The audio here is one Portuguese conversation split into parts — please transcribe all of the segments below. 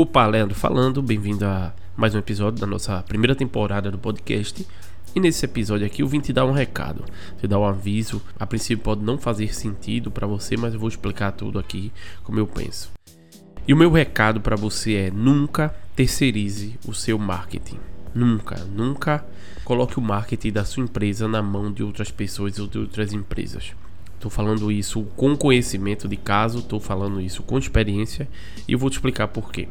Opa, Leandro falando, bem-vindo a mais um episódio da nossa primeira temporada do podcast. E nesse episódio aqui eu vim te dar um recado, te dar um aviso. A princípio pode não fazer sentido para você, mas eu vou explicar tudo aqui como eu penso. E o meu recado para você é: nunca terceirize o seu marketing. Nunca, nunca coloque o marketing da sua empresa na mão de outras pessoas ou de outras empresas. Estou falando isso com conhecimento de caso, estou falando isso com experiência e eu vou te explicar por quê.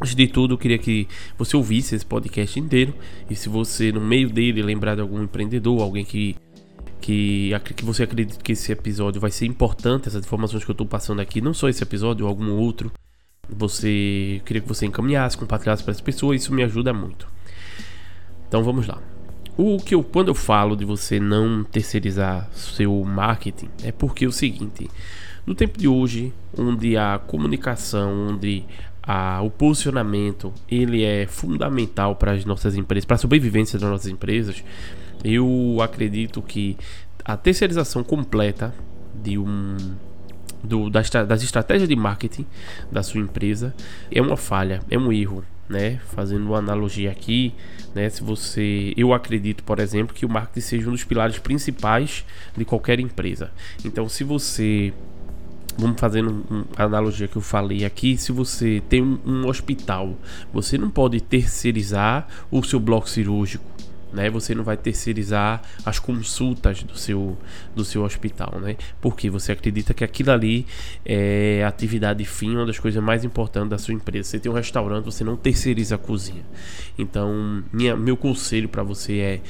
Antes de tudo, eu queria que você ouvisse esse podcast inteiro. E se você, no meio dele, lembrar de algum empreendedor, alguém que, que, que você acredita que esse episódio vai ser importante, essas informações que eu estou passando aqui, não só esse episódio, algum outro, você eu queria que você encaminhasse, compartilhasse para as pessoas, isso me ajuda muito. Então vamos lá. O que eu, quando eu falo de você não terceirizar seu marketing, é porque é o seguinte: no tempo de hoje, onde a comunicação, onde a, o posicionamento ele é fundamental para as nossas empresas, para a sobrevivência das nossas empresas. Eu acredito que a terceirização completa de um do, das, das estratégias de marketing da sua empresa é uma falha, é um erro, né? Fazendo uma analogia aqui, né? Se você, eu acredito, por exemplo, que o marketing seja um dos pilares principais de qualquer empresa. Então, se você Vamos fazendo uma analogia que eu falei aqui. Se você tem um, um hospital, você não pode terceirizar o seu bloco cirúrgico né? Você não vai terceirizar as consultas do seu, do seu hospital, né? Porque você acredita que aquilo ali é atividade fim, uma das coisas mais importantes da sua empresa. Você tem um restaurante, você não terceiriza a cozinha. Então, minha, meu conselho para você é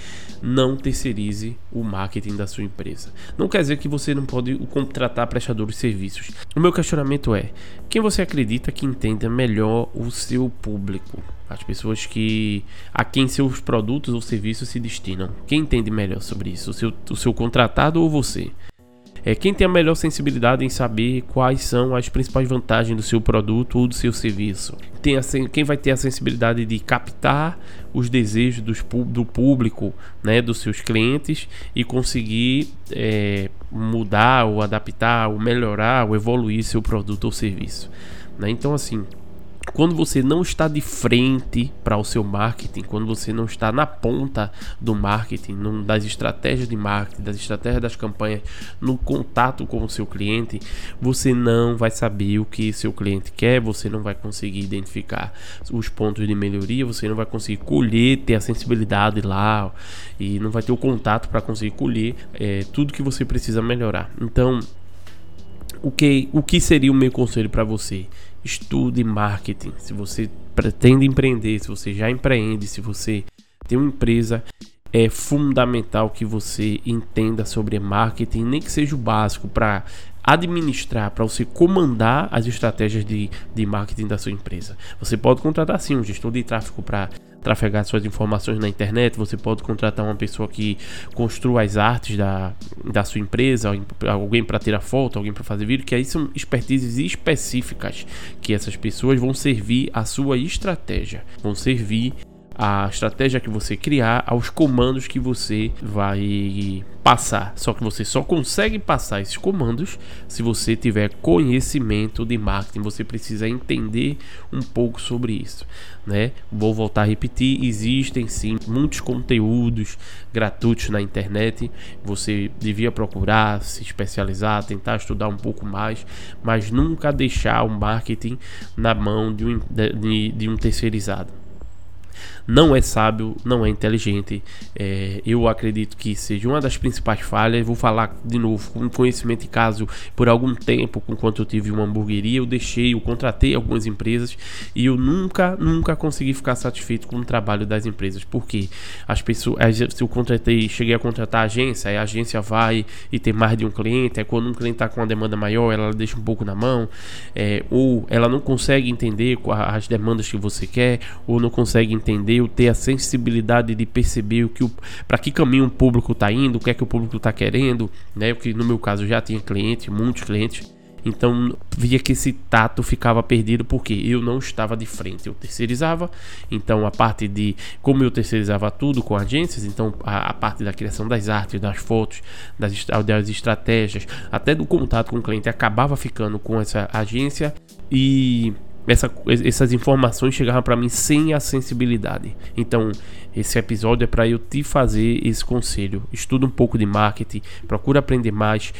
não terceirize o marketing da sua empresa. Não quer dizer que você não pode contratar prestadores de serviços. O meu questionamento é: quem você acredita que entenda melhor o seu público? As pessoas que a quem seus produtos ou serviços se destinam. Quem entende melhor sobre isso? O seu, o seu contratado ou você? É quem tem a melhor sensibilidade em saber quais são as principais vantagens do seu produto ou do seu serviço. Tem a, quem vai ter a sensibilidade de captar os desejos dos, do público, né, dos seus clientes e conseguir é, mudar ou adaptar ou melhorar ou evoluir seu produto ou serviço. Né? Então assim, quando você não está de frente para o seu marketing, quando você não está na ponta do marketing, das estratégias de marketing, das estratégias das campanhas, no contato com o seu cliente, você não vai saber o que seu cliente quer, você não vai conseguir identificar os pontos de melhoria, você não vai conseguir colher, ter a sensibilidade lá e não vai ter o contato para conseguir colher é, tudo que você precisa melhorar. Então, o que, o que seria o meu conselho para você? estude marketing. Se você pretende empreender, se você já empreende, se você tem uma empresa, é fundamental que você entenda sobre marketing, nem que seja o básico para administrar, para você comandar as estratégias de, de marketing da sua empresa. Você pode contratar sim um gestor de tráfego para trafegar suas informações na internet, você pode contratar uma pessoa que construa as artes da, da sua empresa, alguém para tirar foto, alguém para fazer vídeo, que aí são expertises específicas que essas pessoas vão servir a sua estratégia, vão servir a estratégia que você criar aos comandos que você vai passar. Só que você só consegue passar esses comandos se você tiver conhecimento de marketing. Você precisa entender um pouco sobre isso, né? Vou voltar a repetir, existem sim muitos conteúdos gratuitos na internet. Você devia procurar se especializar, tentar estudar um pouco mais, mas nunca deixar o marketing na mão de um, de, de um terceirizado não é sábio, não é inteligente. É, eu acredito que seja uma das principais falhas. Vou falar de novo com conhecimento de caso por algum tempo, enquanto eu tive uma hamburgueria, eu deixei, eu contratei algumas empresas e eu nunca, nunca consegui ficar satisfeito com o trabalho das empresas. Porque as pessoas, se eu contratei, cheguei a contratar a agência, a agência vai e tem mais de um cliente, é quando um cliente está com uma demanda maior, ela deixa um pouco na mão, é, ou ela não consegue entender as demandas que você quer, ou não consegue entender eu ter a sensibilidade de perceber o que para que caminho o público está indo, o que é que o público está querendo, né? O que no meu caso já tinha cliente, muitos clientes. Então via que esse tato ficava perdido porque eu não estava de frente, eu terceirizava. Então a parte de como eu terceirizava tudo com agências, então a, a parte da criação das artes, das fotos, das, das estratégias, até do contato com o cliente acabava ficando com essa agência e essa, essas informações chegavam para mim sem a sensibilidade. Então, esse episódio é para eu te fazer esse conselho. Estuda um pouco de marketing, procura aprender mais,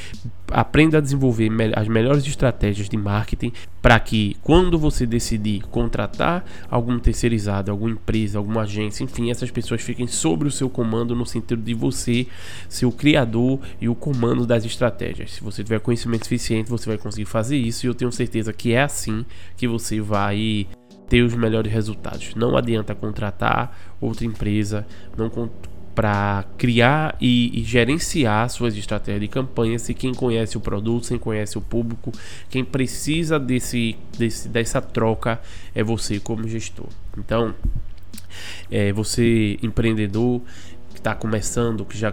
aprenda a desenvolver as melhores estratégias de marketing para que quando você decidir contratar algum terceirizado, alguma empresa, alguma agência, enfim, essas pessoas fiquem sobre o seu comando no sentido de você ser o criador e o comando das estratégias. Se você tiver conhecimento suficiente, você vai conseguir fazer isso e eu tenho certeza que é assim que você vai ter os melhores resultados. Não adianta contratar outra empresa, não para criar e, e, gerenciar suas estratégias de campanha se quem conhece o produto, quem conhece o público, quem precisa desse, desse dessa troca é você como gestor. Então, é, você empreendedor que está começando, que já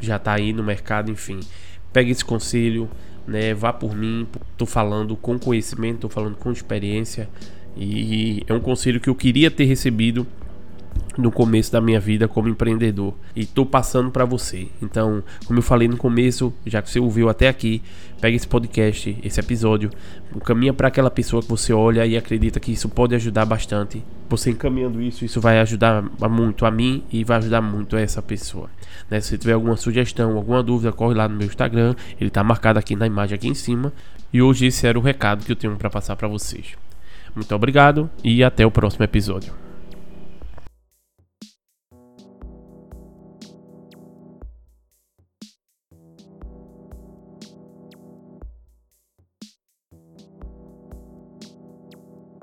já está aí no mercado, enfim, pegue esse conselho, né? Vá por mim, estou falando com conhecimento, estou falando com experiência. E é um conselho que eu queria ter recebido no começo da minha vida como empreendedor e tô passando para você. Então, como eu falei no começo, já que você ouviu até aqui, pega esse podcast, esse episódio, caminha para aquela pessoa que você olha e acredita que isso pode ajudar bastante. Você encaminhando isso, isso vai ajudar muito a mim e vai ajudar muito a essa pessoa. Né? Se tiver alguma sugestão, alguma dúvida, corre lá no meu Instagram, ele tá marcado aqui na imagem aqui em cima. E hoje esse era o recado que eu tenho para passar para vocês. Muito obrigado e até o próximo episódio.